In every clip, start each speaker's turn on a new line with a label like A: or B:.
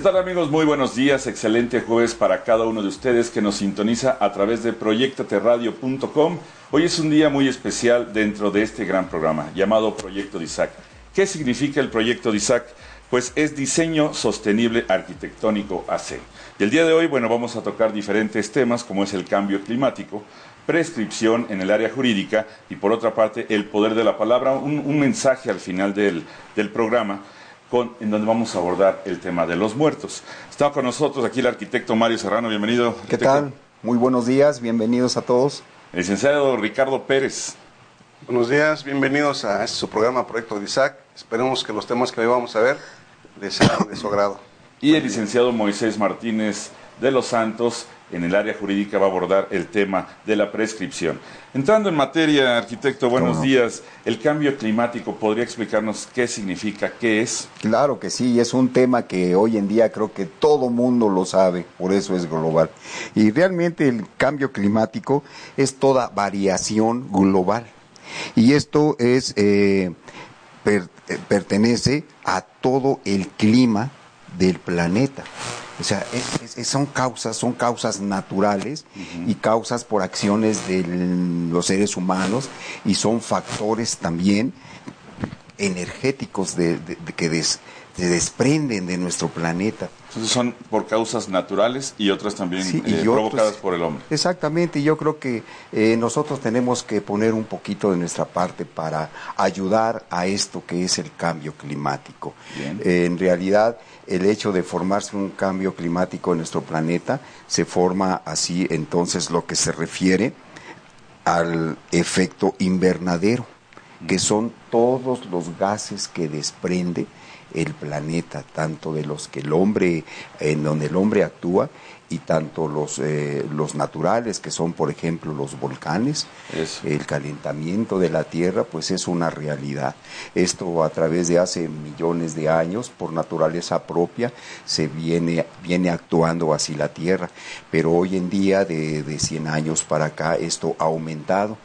A: ¿Qué tal amigos? Muy buenos días, excelente jueves para cada uno de ustedes que nos sintoniza a través de proyectateradio.com. Hoy es un día muy especial dentro de este gran programa llamado Proyecto DISAC. ¿Qué significa el Proyecto DISAC? Pues es Diseño Sostenible Arquitectónico AC. Y el día de hoy, bueno, vamos a tocar diferentes temas como es el cambio climático, prescripción en el área jurídica y por otra parte el poder de la palabra, un, un mensaje al final del, del programa con, en donde vamos a abordar el tema de los muertos. Está con nosotros aquí el arquitecto Mario Serrano, bienvenido.
B: ¿Qué
A: arquitecto.
B: tal? Muy buenos días, bienvenidos a todos.
A: El licenciado Ricardo Pérez.
C: Buenos días, bienvenidos a este su programa Proyecto de Isaac. Esperemos que los temas que hoy vamos a ver les sean de su agrado.
A: Y el licenciado Moisés Martínez de los Santos, en el área jurídica, va a abordar el tema de la prescripción. Entrando en materia, arquitecto, buenos días. El cambio climático, ¿podría explicarnos qué significa, qué es?
B: Claro que sí, es un tema que hoy en día creo que todo mundo lo sabe, por eso es global. Y realmente el cambio climático es toda variación global. Y esto es eh, per- eh, pertenece a todo el clima del planeta. O sea, es- es- son causas, son causas naturales y causas por acciones de los seres humanos y son factores también energéticos de, de- de que des- se desprenden de nuestro planeta.
A: Entonces son por causas naturales y otras también
B: Sí,
A: eh,
B: otros-
A: provocadas por el hombre.
B: Exactamente, y yo creo que eh, nosotros tenemos que poner un poquito de nuestra parte para ayudar a esto que es el cambio climático. Eh, en realidad, el hecho de formarse un cambio climático en nuestro planeta se forma así, entonces, lo que se refiere al efecto invernadero, que son todos los gases que desprende el planeta, tanto de los que el hombre, en donde el hombre actúa, y tanto los, eh, los naturales, que son, por ejemplo, los volcanes,
A: Eso.
B: el calentamiento de la Tierra, pues es una realidad. Esto a través de hace millones de años, por naturaleza propia, se viene, viene actuando así la Tierra. Pero hoy en día, de, de 100 años para acá, esto ha aumentado.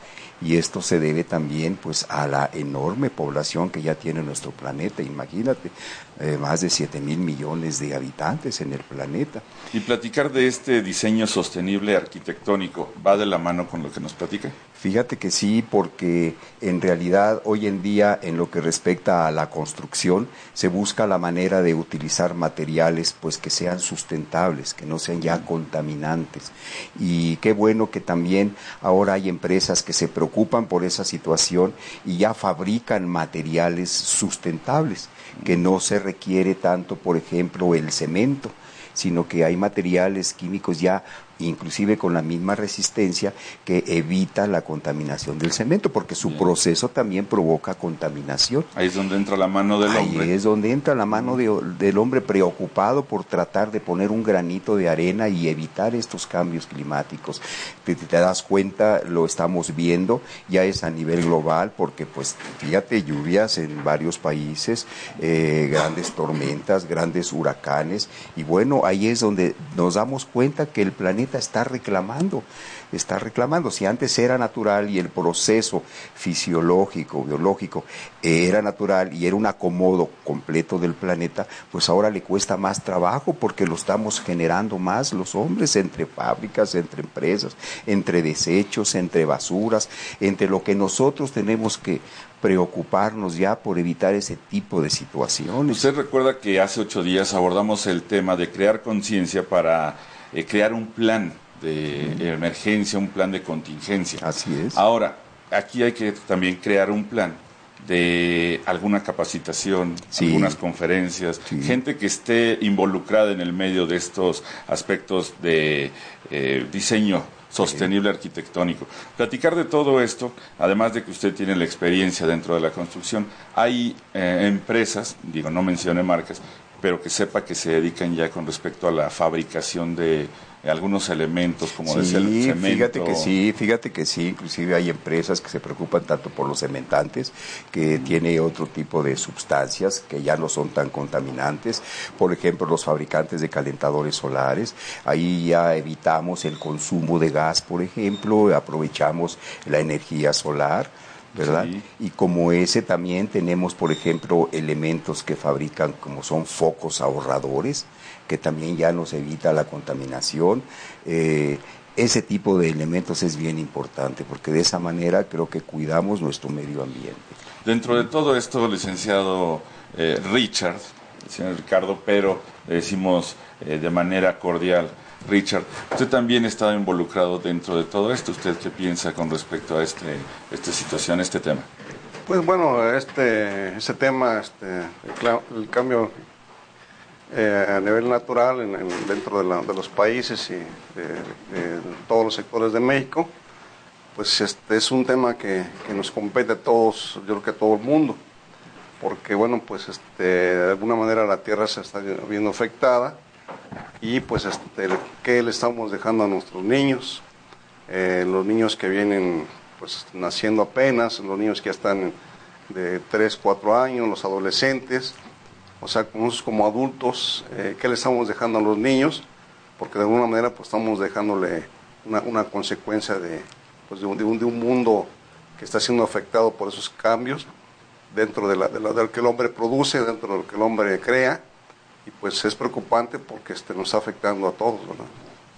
B: Y esto se debe también pues a la enorme población que ya tiene nuestro planeta. Imagínate, eh, más de 7 mil millones de habitantes en el planeta.
A: Y platicar de este diseño sostenible arquitectónico, ¿va de la mano con lo que nos platica?
B: Fíjate que sí, porque en realidad hoy en día en lo que respecta a la construcción se busca la manera de utilizar materiales pues que sean sustentables, que no sean ya contaminantes. Y qué bueno que también ahora hay empresas que se preocupan por esa situación y ya fabrican materiales sustentables, que no se requiere tanto, por ejemplo, el cemento sino que hay materiales químicos ya inclusive con la misma resistencia que evita la contaminación del cemento porque su
A: Bien.
B: proceso también provoca contaminación.
A: Ahí es donde entra la mano del
B: Ahí
A: hombre.
B: es donde entra la mano de- del hombre preocupado por tratar de poner un granito de arena y evitar estos cambios climáticos. Te, te das cuenta, lo estamos viendo, ya es a nivel global, porque pues fíjate, lluvias en varios países, eh, grandes tormentas, grandes huracanes, y bueno, ahí es donde nos damos cuenta que el planeta planeta está reclamando, está reclamando. Si antes era natural y el proceso fisiológico, biológico, era natural y era un acomodo completo del planeta, pues ahora le cuesta más trabajo porque lo estamos generando más los hombres entre fábricas, entre empresas, entre desechos, entre basuras, entre lo que nosotros tenemos que preocuparnos ya por evitar ese tipo de situaciones.
A: Usted recuerda que hace ocho días abordamos el tema de crear conciencia para eh, crear un plan de emergencia, un plan de contingencia.
B: Así es.
A: Ahora, aquí hay que también crear un plan de alguna capacitación, algunas conferencias, gente que esté involucrada en el medio de estos aspectos de eh, diseño sostenible arquitectónico. Platicar de todo esto, además de que usted tiene la experiencia dentro de la construcción, hay eh, empresas, digo, no mencione marcas, pero que sepa que se dedican ya con respecto a la fabricación de algunos elementos como
B: sí,
A: el cemento.
B: Fíjate que sí, fíjate que sí, inclusive hay empresas que se preocupan tanto por los cementantes, que tiene otro tipo de sustancias que ya no son tan contaminantes, por ejemplo los fabricantes de calentadores solares, ahí ya evitamos el consumo de gas, por ejemplo, aprovechamos la energía solar. ¿Verdad? Y como ese también tenemos, por ejemplo, elementos que fabrican como son focos ahorradores, que también ya nos evita la contaminación. Eh, ese tipo de elementos es bien importante porque de esa manera creo que cuidamos nuestro medio ambiente.
A: Dentro de todo esto, licenciado eh, Richard, señor Ricardo, pero le decimos eh, de manera cordial, Richard, usted también estado involucrado dentro de todo esto. ¿Usted qué piensa con respecto a este, esta situación, este tema?
C: Pues bueno, este, ese tema, este, el cambio eh, a nivel natural dentro de, los países y de, todos los sectores de México, pues este es un tema que, nos compete a todos, yo creo que a todo el mundo, porque bueno, pues este, de alguna manera la tierra se está viendo afectada y pues este, ¿qué le estamos dejando a nuestros niños? Eh, los niños que vienen pues naciendo apenas, los niños que ya están de 3, 4 años, los adolescentes, o sea, como, como adultos, eh, ¿qué le estamos dejando a los niños? Porque de alguna manera pues estamos dejándole una, consecuencia de, pues, de, un, de, un, mundo que está siendo afectado por esos cambios dentro de, la, de, lo que el hombre produce, dentro de lo que el hombre crea, y pues es preocupante porque este, nos está afectando a todos, ¿verdad?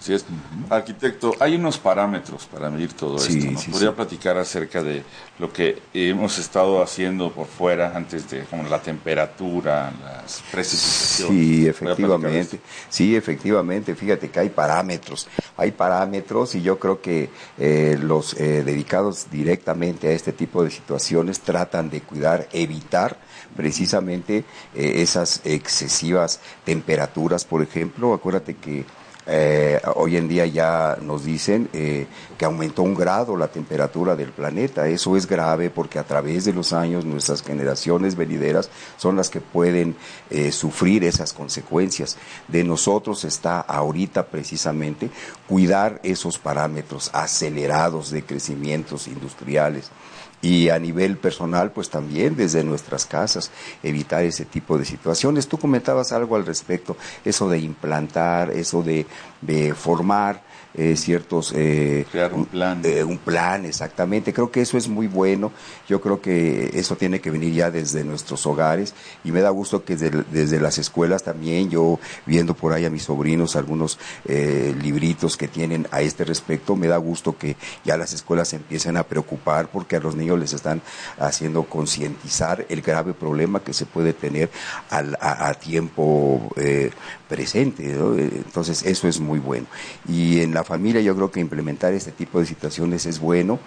A: Sí es. Arquitecto, hay unos parámetros para medir todo esto. ¿no? ¿Podría platicar acerca de lo que hemos estado haciendo por fuera antes de como la temperatura, las precipitaciones?
B: Sí, efectivamente. Sí, efectivamente. Fíjate que hay parámetros. Hay parámetros y yo creo que eh, los eh, dedicados directamente a este tipo de situaciones tratan de cuidar, evitar precisamente eh, esas excesivas temperaturas, por ejemplo. Acuérdate que eh, hoy en día ya nos dicen eh, que aumentó un grado la temperatura del planeta. Eso es grave porque a través de los años nuestras generaciones venideras son las que pueden sufrir esas consecuencias. De nosotros está ahorita precisamente cuidar esos parámetros acelerados de crecimientos industriales y a nivel personal, pues también desde nuestras casas, evitar ese tipo de situaciones. Tú comentabas algo al respecto, eso de implantar, eso de, de formar eh, ciertos...
A: Eh, Crear un plan.
B: Eh, un plan, exactamente. Creo que eso es muy bueno. Yo creo que eso tiene que venir ya desde nuestros hogares y me da gusto que desde, las escuelas también, yo viendo por ahí a mis sobrinos algunos libritos que tienen a este respecto, me da gusto que ya las escuelas se empiecen a preocupar porque a los niños les están haciendo concientizar el grave problema que se puede tener a, tiempo presente. Entonces, eso es muy bueno. Y en la familia yo creo que implementar este tipo de situaciones es bueno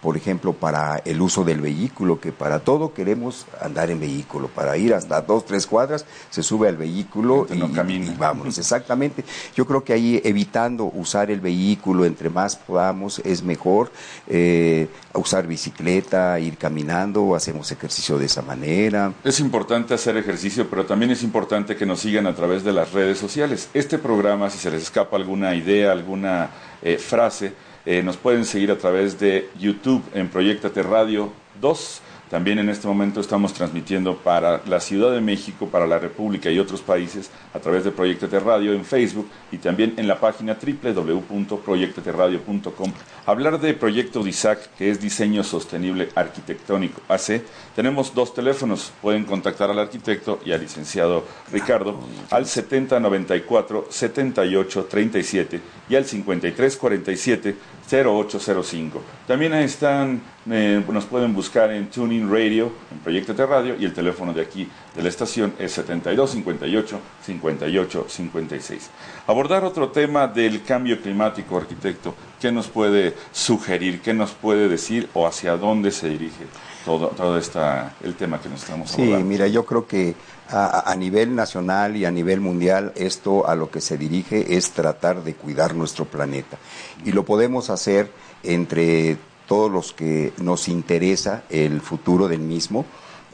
B: por ejemplo, para el uso del vehículo, que para todo queremos andar en vehículo, para ir hasta dos, tres cuadras, se sube al vehículo y, y, vámonos, exactamente. Yo creo que ahí evitando usar el vehículo entre más podamos es mejor, eh, usar bicicleta, ir caminando, hacemos ejercicio de esa manera.
A: Es importante hacer ejercicio, pero también es importante que nos sigan a través de las redes sociales. Este programa, si se les escapa alguna idea, alguna eh, frase, eh, nos pueden seguir a través de YouTube en Proyectate Radio 2 También en este momento estamos transmitiendo para la Ciudad de México, para la República y otros países a través de Proyectate Radio en Facebook y también en la página www.proyectateradio.com. Hablar de Proyecto DISAC, que es Diseño Sostenible Arquitectónico AC. Tenemos dos teléfonos, pueden contactar al arquitecto y al licenciado Ricardo al 7094 7837 y al 5347 0805. También están, eh, nos pueden buscar en Tuning Radio, en Proyecto de Radio, y el teléfono de aquí de la estación es 7258 5856. Abordar otro tema del cambio climático, arquitecto, ¿qué nos puede sugerir, qué nos puede decir o hacia dónde se dirige todo, todo esta, el tema que nos estamos abordando?
B: Sí, mira, yo creo que a, nivel nacional y a nivel mundial esto a lo que se dirige es tratar de cuidar nuestro planeta. Y lo podemos hacer entre todos los que nos interesa el futuro del mismo.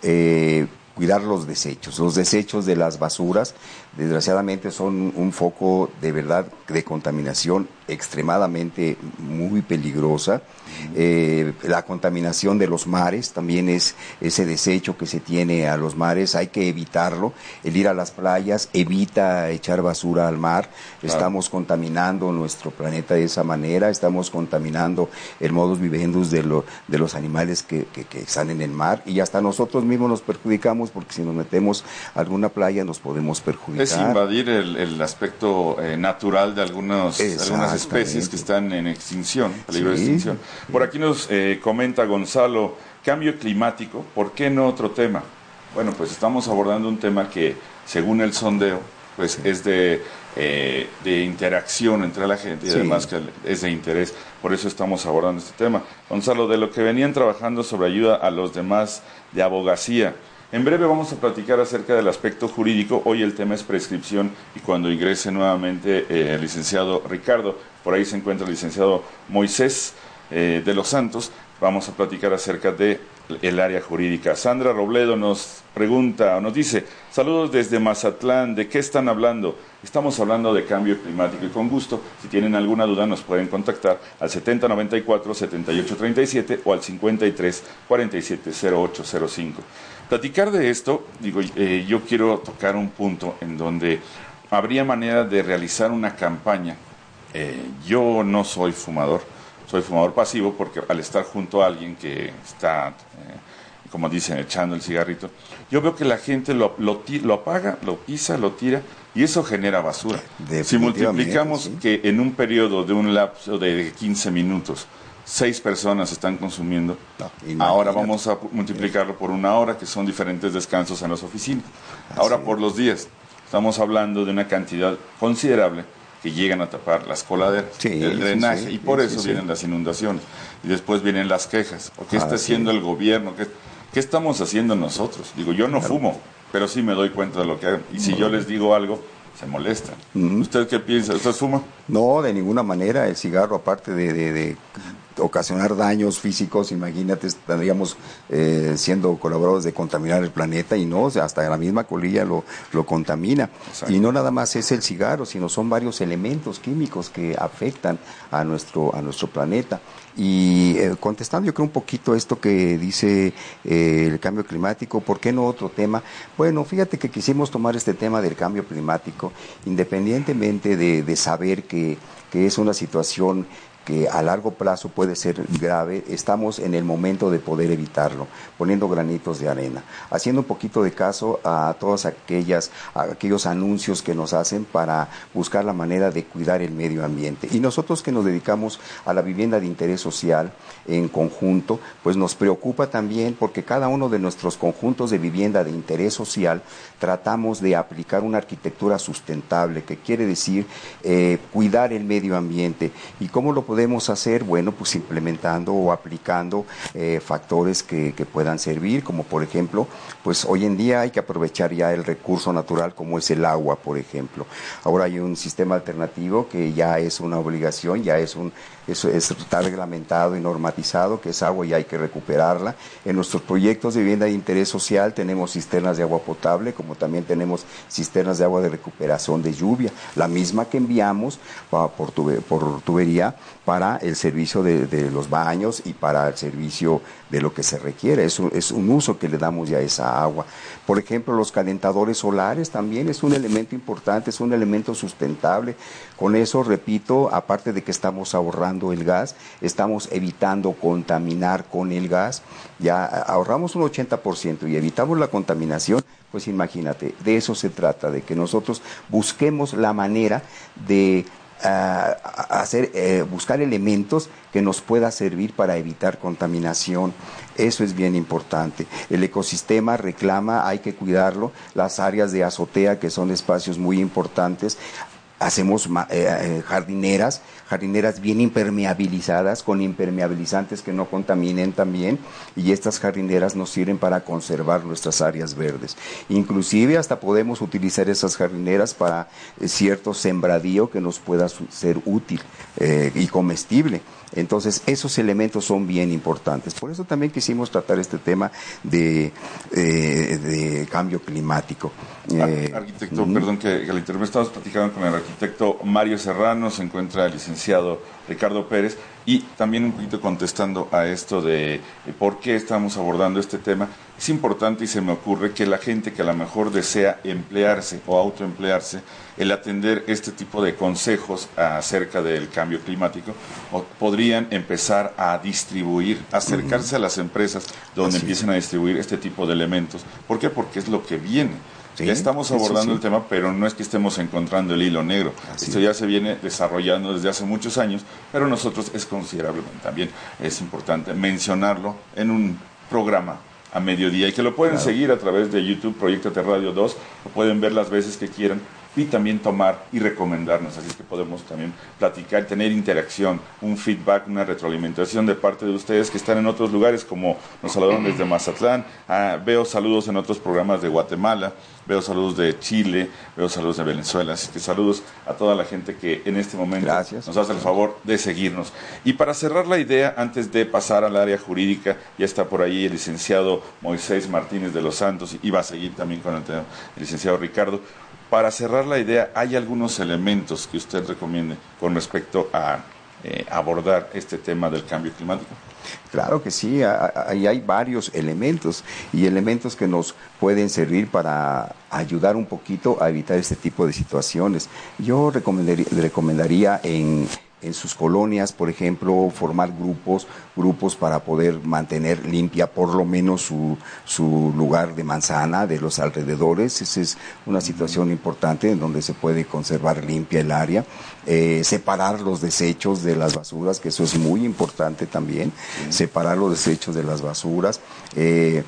B: Eh, cuidar los desechos. Los desechos de las basuras, desgraciadamente, son un foco de verdad de contaminación extremadamente muy peligrosa. Eh, la contaminación de los mares también es ese desecho que se tiene a los mares, hay que evitarlo. El ir a las playas evita echar basura al mar. Estamos contaminando nuestro planeta de esa manera, estamos contaminando el modus vivendus de, lo, de los animales que, que, que están en el mar y hasta nosotros mismos nos perjudicamos porque si nos metemos a alguna playa nos podemos perjudicar.
A: Es invadir el, el aspecto eh, natural de algunos, algunas especies que están en extinción, peligro sí. de extinción. Por aquí nos eh, comenta Gonzalo, cambio climático, ¿por qué no otro tema? Bueno, pues estamos abordando un tema que, según el sondeo, pues es de, eh, de interacción entre la gente y sí. además que es de interés. Por eso estamos abordando este tema. Gonzalo, de lo que venían trabajando sobre ayuda a los demás de abogacía, en breve vamos a platicar acerca del aspecto jurídico. Hoy el tema es prescripción y cuando ingrese nuevamente eh, el licenciado Ricardo, por ahí se encuentra el licenciado Moisés eh, de los Santos, vamos a platicar acerca de el área jurídica. Sandra Robledo nos pregunta, nos dice, saludos desde Mazatlán, ¿de qué están hablando? Estamos hablando de cambio climático y con gusto, si tienen alguna duda nos pueden contactar al 7094-7837 o al 5347-0805. Platicar de esto, digo, eh, yo quiero tocar un punto en donde habría manera de realizar una campaña. Eh, yo no soy fumador, soy fumador pasivo porque al estar junto a alguien que está, eh, como dicen, echando el cigarrito, yo veo que la gente lo, lo, lo, apaga, lo pisa, lo tira y eso genera basura. Si multiplicamos ¿sí? que en un periodo de un lapso de 15 minutos, seis personas están consumiendo, no, ahora vamos a multiplicarlo por una hora, que son diferentes descansos en las oficinas. Ahora por los días, estamos hablando de una cantidad considerable que llegan a tapar las coladeras, sí, el drenaje, sí, y por eso vienen las inundaciones. Y después vienen las quejas. ¿O ¿Qué ah, está haciendo el gobierno? ¿Qué, ¿Qué, estamos haciendo nosotros? Digo, yo no claro. fumo, pero sí me doy cuenta de lo que hagan. Y si yo les digo algo, se molestan. Uh -huh. ¿Usted qué piensa? ¿Usted fuma?
B: No, de ninguna manera. El cigarro, aparte de, de, de ocasionar daños físicos, imagínate, estaríamos eh, siendo colaboradores de contaminar el planeta y no, hasta la misma colilla lo, lo contamina. Exacto. Y no nada más es el cigarro, sino son varios elementos químicos que afectan a nuestro, a nuestro planeta. Y eh, contestando yo creo un poquito esto que dice eh, el cambio climático, ¿por qué no otro tema? Bueno, fíjate que quisimos tomar este tema del cambio climático, independientemente de, de saber que, que es una situación que a largo plazo puede ser grave, estamos en el momento de poder evitarlo, poniendo granitos de arena, haciendo un poquito de caso a todos aquellas, a aquellos anuncios que nos hacen para buscar la manera de cuidar el medio ambiente. Y nosotros que nos dedicamos a la vivienda de interés social en conjunto, pues nos preocupa también porque cada uno de nuestros conjuntos de vivienda de interés social tratamos de aplicar una arquitectura sustentable, que quiere decir eh, cuidar el medio ambiente. ¿Y cómo lo podemos hacer? Bueno, pues implementando o aplicando eh, factores que, que, puedan servir, como por ejemplo, pues hoy en día hay que aprovechar ya el recurso natural como es el agua, por ejemplo. Ahora hay un sistema alternativo que ya es una obligación, ya es un eso, está reglamentado y normatizado que es agua y hay que recuperarla. En nuestros proyectos de vivienda de interés social tenemos cisternas de agua potable, como también tenemos cisternas de agua de recuperación de lluvia, la misma que enviamos por, tubería para el servicio de, los baños y para el servicio de lo que se requiere. Es es un uso que le damos ya a esa agua. Por ejemplo, los calentadores solares también es un elemento importante, es un elemento sustentable. Con eso, repito, aparte de que estamos ahorrando el gas, estamos evitando contaminar con el gas. Ya ahorramos un 80% y evitamos la contaminación. Pues imagínate, de eso se trata, de que nosotros busquemos la manera de hacer, eh, buscar elementos que nos pueda servir para evitar contaminación. Eso es bien importante. El ecosistema reclama, hay que cuidarlo. Las áreas de azotea, que son espacios muy importantes, hacemos eh, eh, jardineras, jardineras bien impermeabilizadas, con impermeabilizantes que no contaminen también, y estas jardineras nos sirven para conservar nuestras áreas verdes. Inclusive hasta podemos utilizar esas jardineras para eh, cierto sembradío que nos pueda ser útil y comestible. Entonces, esos elementos son bien importantes. Por eso también quisimos tratar este tema de, de cambio climático.
A: arquitecto, perdón que, que le interrumpa, estamos platicando con el arquitecto Mario Serrano, se encuentra el licenciado Ricardo Pérez y también un poquito contestando a esto de por qué estamos abordando este tema. Es importante y se me ocurre que la gente que a lo mejor desea emplearse o autoemplearse, el atender este tipo de consejos acerca del cambio climático, podrían empezar a distribuir, acercarse a las empresas donde empiecen a distribuir este tipo de elementos. ¿Por qué? Porque es lo que viene ya estamos abordando el tema, pero no es que estemos encontrando el hilo negro. Esto ya se viene desarrollando desde hace muchos años, pero nosotros es considerablemente también es importante mencionarlo en un programa a mediodía. Y que lo pueden seguir a través de YouTube Proyecto Radio 2, lo pueden ver las veces que quieran y también tomar y recomendarnos. Así que podemos también platicar, tener interacción, un feedback, una retroalimentación de parte de ustedes que están en otros lugares, como nos saludaron desde Mazatlán. Ah, veo saludos en otros programas de Guatemala, veo saludos de Chile, veo saludos de Venezuela. Así que saludos a toda la gente que en este momento nos hace el favor de seguirnos. Y para cerrar la idea, antes de pasar al área jurídica, ya está por ahí el licenciado Moisés Martínez de los Santos y va a seguir también con el, el licenciado Ricardo para cerrar la idea, ¿hay algunos elementos que usted recomiende con respecto a eh, abordar este tema del cambio climático?
B: Claro que sí, hay varios elementos y elementos que nos pueden servir para ayudar un poquito a evitar este tipo de situaciones. Yo recomendaría en en sus colonias, por ejemplo, formar grupos, grupos para poder mantener limpia por lo menos su, su lugar de manzana de los alrededores. Esa es una situación importante en donde se puede conservar limpia el área. Eh, separar los desechos de las basuras, que eso es muy importante también, separar los desechos de las basuras. Eh,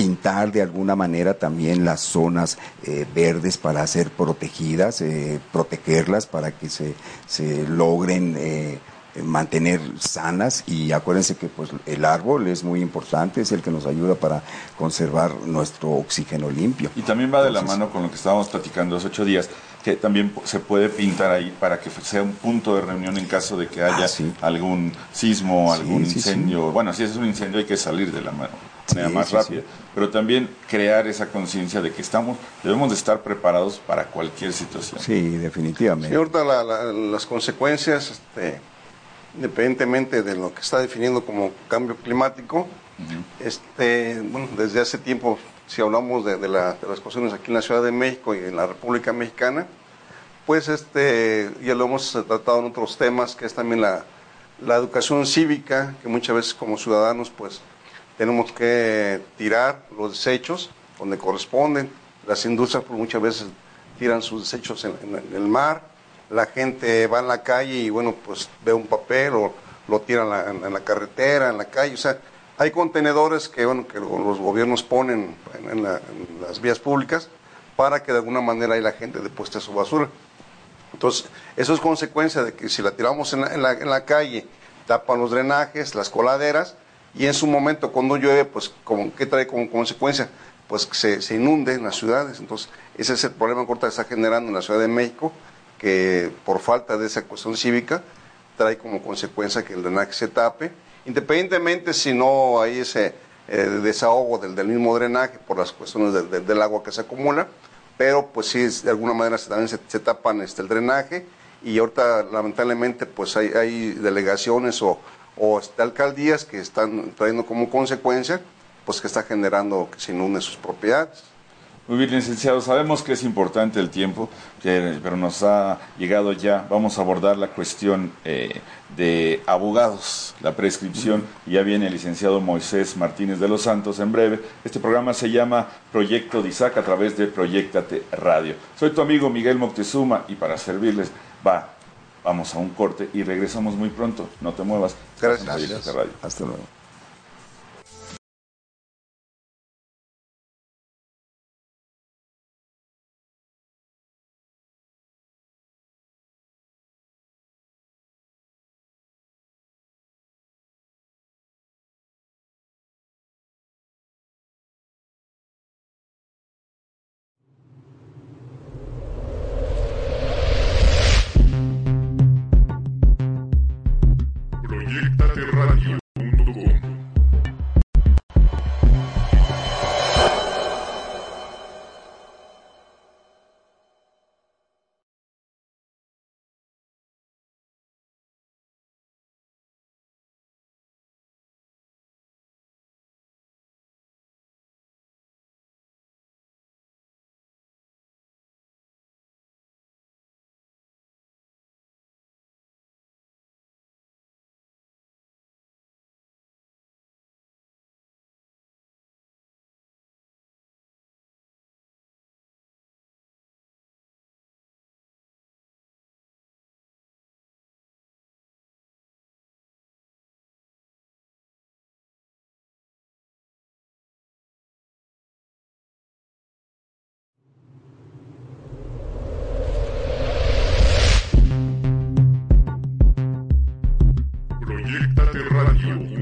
B: pintar de alguna manera también las zonas eh, verdes para ser protegidas, eh, protegerlas para que se, se logren eh, mantener sanas y acuérdense que pues el árbol es muy importante, es el que nos ayuda para conservar nuestro oxígeno limpio.
A: Y también va de la mano con lo que estábamos platicando hace ocho días, que también se puede pintar ahí para que sea un punto de reunión en caso de que haya ah, algún sismo, algún incendio. Bueno, si es un incendio hay que salir de la mano más rápida, pero también crear esa conciencia de que estamos, debemos de estar preparados para cualquier situación.
B: Sí, definitivamente.
C: las consecuencias, este, independientemente de lo que está definiendo como cambio climático, este, bueno, desde hace tiempo, si hablamos de, las cuestiones aquí en la Ciudad de México y en la República Mexicana, pues este, ya lo hemos tratado en otros temas, que es también la, la educación cívica, que muchas veces como ciudadanos, pues tenemos que tirar los desechos donde corresponden. Las industrias pues, muchas veces tiran sus desechos en, el mar, la gente va en la calle y bueno, pues ve un papel o lo tiran en la, carretera, en la calle, o sea, hay contenedores que, bueno, que los gobiernos ponen en, las vías públicas para que de alguna manera ahí la gente depueste su basura. Entonces, eso es consecuencia de que si la tiramos en la, en la calle, tapan los drenajes, las coladeras, y en su momento cuando llueve, pues como, ¿qué trae como consecuencia? Pues que se, se inunde en las ciudades. Entonces, ese es el problema que está generando en la Ciudad de México, que por falta de esa cuestión cívica, trae como consecuencia que el drenaje se tape, independientemente si no hay ese eh, desahogo del, del, mismo drenaje por las cuestiones de, de, del agua que se acumula, pero pues sí, de alguna manera también se, se tapan este, el drenaje y ahorita lamentablemente pues hay delegaciones o, o este, alcaldías que están trayendo como consecuencia pues que está generando que se inunden sus propiedades.
A: Muy bien, licenciado, sabemos que es importante el tiempo, pero nos ha llegado ya, vamos a abordar la cuestión eh, de abogados, la prescripción, y ya viene el licenciado Moisés Martínez de los Santos en breve. Este programa se llama Proyecto DISAC a través de Proyectate Radio. Soy tu amigo Miguel Moctezuma y para servirles, va, vamos a un corte y regresamos muy pronto. No te muevas.
C: Gracias. Gracias.
A: Radio.
B: Hasta luego.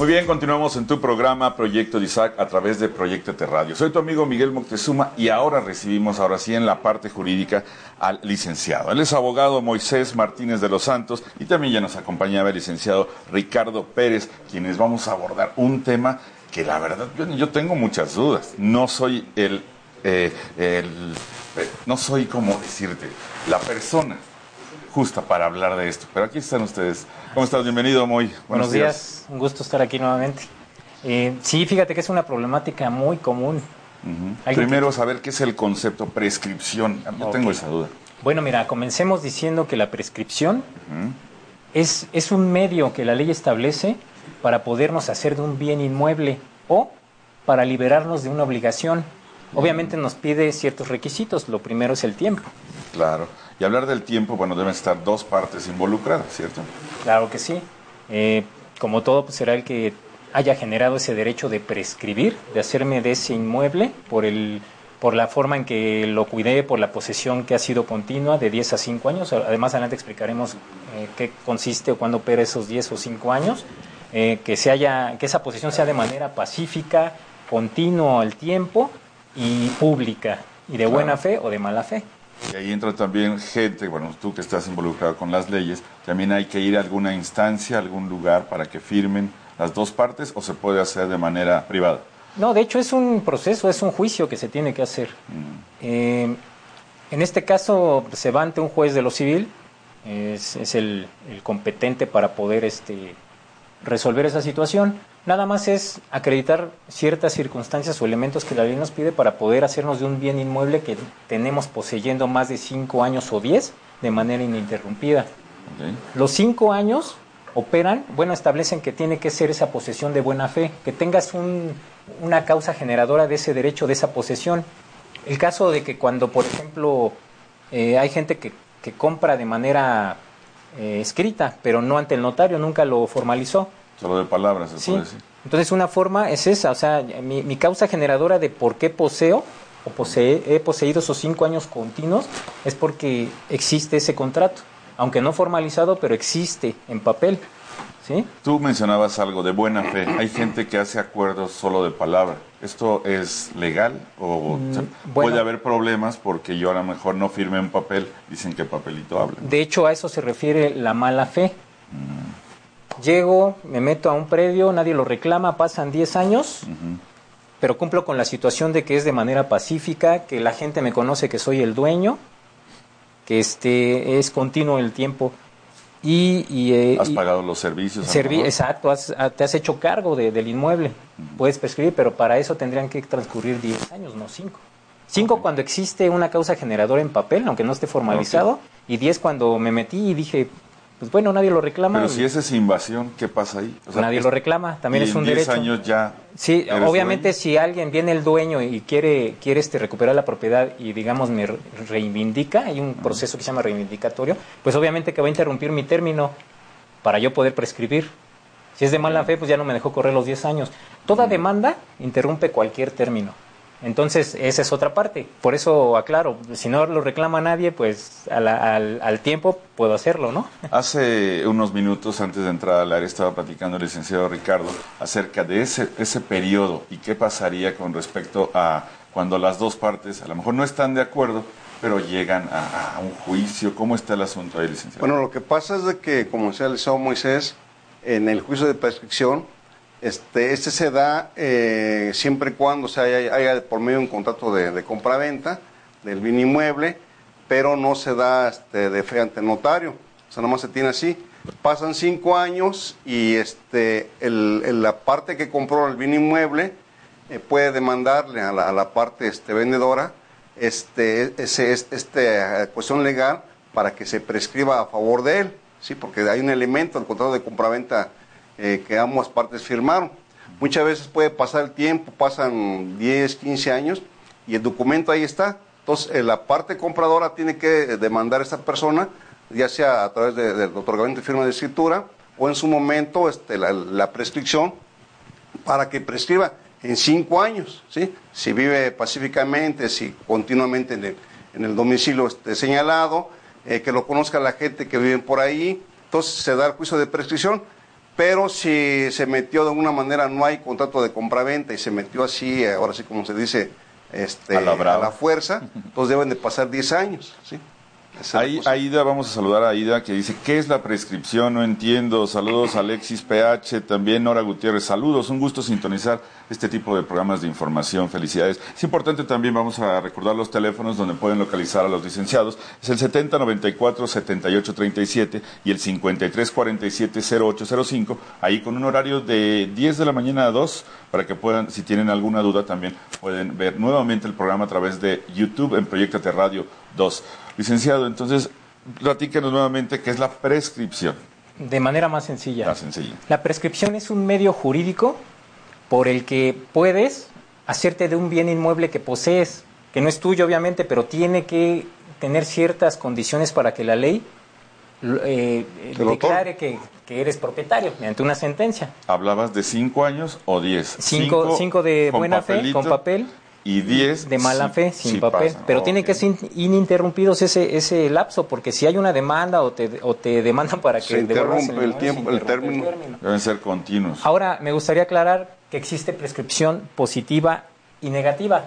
A: Muy bien, continuamos en tu programa Proyecto de Isaac a través de Proyecto Radio. Soy tu amigo Miguel Moctezuma y ahora recibimos, ahora sí, en la parte jurídica al licenciado. Él es abogado Moisés Martínez de los Santos y también ya nos acompañaba el licenciado Ricardo Pérez, quienes vamos a abordar un tema que la verdad yo, yo tengo muchas dudas. No soy el, eh, el, no soy como decirte, la persona justa para hablar de esto. Pero aquí están ustedes. ¿Cómo estás? Bienvenido, Moy.
D: Buenos, Buenos días. días. Un gusto estar aquí nuevamente. Eh, sí, fíjate que es una problemática muy común.
A: Uh -huh. Primero, que... saber qué es el concepto prescripción. Yo okay. tengo esa duda.
D: Bueno, mira, comencemos diciendo que la prescripción es, es un medio que la ley establece para podernos hacer de un bien inmueble o para liberarnos de una obligación. Obviamente nos pide ciertos requisitos. Lo primero es el tiempo.
A: Claro. Y hablar del tiempo, bueno, deben estar dos partes involucradas, ¿cierto?
D: Claro que sí. Eh, como todo, pues será el que haya generado ese derecho de prescribir, de hacerme de ese inmueble por el por la forma en que lo cuidé, por la posesión que ha sido continua de 10 a 5 años. Además, adelante explicaremos eh, qué consiste o cuándo opera esos 10 o 5 años. Eh, que, se haya, que esa posesión sea de manera pacífica, continua al tiempo y pública, y de buena fe o de mala fe.
A: Y ahí entra también gente, bueno, tú que estás involucrado con las leyes, también hay que ir a alguna instancia, a algún lugar para que firmen las dos partes o se puede hacer de manera privada.
D: No, de hecho es un proceso, es un juicio que se tiene que hacer. Mm. Eh, en este caso se va ante un juez de lo civil, es, el, competente para poder este, resolver esa situación. Nada más es acreditar ciertas circunstancias o elementos que la ley nos pide para poder hacernos de un bien inmueble que tenemos poseyendo más de cinco años o diez de manera ininterrumpida. Los cinco años operan, bueno, establecen que tiene que ser esa posesión de buena fe, que tengas una causa generadora de ese derecho, de esa posesión. El caso de que cuando, por ejemplo, eh, hay gente que, compra de manera eh, escrita, pero no ante el notario, nunca lo formalizó.
A: Solo de palabras, se puede decir.
D: Entonces, una forma es esa, o sea, mi, causa generadora de por qué poseo o posee, he poseído esos cinco años continuos es porque existe ese contrato aunque no formalizado, pero existe en papel. ¿sí?
A: Tú mencionabas algo de buena fe. Hay gente que hace acuerdos solo de palabra. ¿Esto es legal o mm, puede haber problemas porque yo a lo mejor no firme un papel? Dicen que papelito habla.
D: De hecho, a eso se refiere la mala fe. Mm. Llego, me meto a un predio, nadie lo reclama, pasan 10 años, pero cumplo con la situación de que es de manera pacífica, que la gente me conoce que soy el dueño, que este es continuo el tiempo. Y,
A: eh, has pagado los servicios.
D: exacto, ah, te has hecho cargo del inmueble. Puedes prescribir, pero para eso tendrían que transcurrir 10 años, no 5. 5 cuando existe una causa generadora en papel, aunque no esté formalizado, y 10 cuando me metí y dije, pues bueno, nadie lo reclama.
A: Pero si esa es invasión, ¿qué pasa ahí?
D: nadie lo reclama, también es un
A: en
D: 10
A: años ya.
D: Sí, obviamente si alguien viene el dueño y quiere quiere este recuperar la propiedad y digamos me reivindica, hay un proceso que se llama reivindicatorio, pues obviamente que va a interrumpir mi término para yo poder prescribir. Si es de mala fe, pues ya no me dejó correr los 10 años. Toda demanda interrumpe cualquier término. Entonces, esa es otra parte. Por eso aclaro, si no lo reclama nadie, pues al, al, tiempo puedo hacerlo, ¿no?
A: Hace unos minutos antes de entrar al área estaba platicando el licenciado Ricardo acerca de ese, ese periodo y qué pasaría con respecto a cuando las dos partes a lo mejor no están de acuerdo, pero llegan a, un juicio. ¿Cómo está el asunto ahí, licenciado?
C: Bueno, lo que pasa es de que, como decía el licenciado Moisés, en el juicio de prescripción, este, este se da eh, siempre y cuando se haya, por medio de un contrato de, de compra-venta del bien inmueble, pero no se da este, de fe ante notario. O sea, nomás se tiene así. Pasan cinco años y este, la parte que compró el bien inmueble eh, puede demandarle a la, parte este, vendedora este, este, cuestión legal para que se prescriba a favor de él, ¿sí? porque hay un elemento del contrato de compraventa eh, que ambas partes firmaron. Muchas veces puede pasar el tiempo, pasan 10, 15 años y el documento ahí está. Entonces, eh, la parte compradora tiene que demandar a esa persona, ya sea a través del otorgamiento de firma de escritura o en su momento este, la, prescripción para que prescriba en cinco años, ¿sí? Si vive pacíficamente, si continuamente en el, domicilio este, señalado, eh, que lo conozca la gente que vive por ahí, entonces se da el juicio de prescripción pero si se metió de alguna manera, no hay contrato de compraventa y se metió así, ahora sí como se dice, este, a, la fuerza, entonces deben de pasar 10 años. ¿sí?
A: Ahí, Aida, vamos a saludar a Aida que dice, ¿qué es la prescripción? No entiendo. Saludos Alexis PH, también Nora Gutiérrez, saludos. Un gusto sintonizar este tipo de programas de información. Felicidades. Es importante también, vamos a recordar los teléfonos donde pueden localizar a los licenciados. Es el 7094-7837 y el 5347-0805. Ahí con un horario de 10 de la mañana a 2 para que puedan, si tienen alguna duda también, pueden ver nuevamente el programa a través de YouTube en Proyectate Radio Dos. Licenciado, entonces, platícanos nuevamente qué es la prescripción.
D: De manera más sencilla.
A: La sencilla.
D: La prescripción es un medio jurídico por el que puedes hacerte de un bien inmueble que posees, que no es tuyo obviamente, pero tiene que tener ciertas condiciones para que la ley eh, declare que, que eres propietario mediante una sentencia.
A: ¿Hablabas de cinco años o diez?
D: Cinco, cinco de
A: con
D: buena fe, con papel,
A: Y diez
D: de mala
A: sí-
D: fe, sin
A: sí
D: papel. Pero tiene que ser in- ininterrumpidos ese, ese lapso, porque si hay una demanda o te, o te demandan para que
C: Se interrumpe el tiempo, el término.
A: Deben ser continuos.
D: Ahora, me gustaría aclarar que existe prescripción positiva y negativa.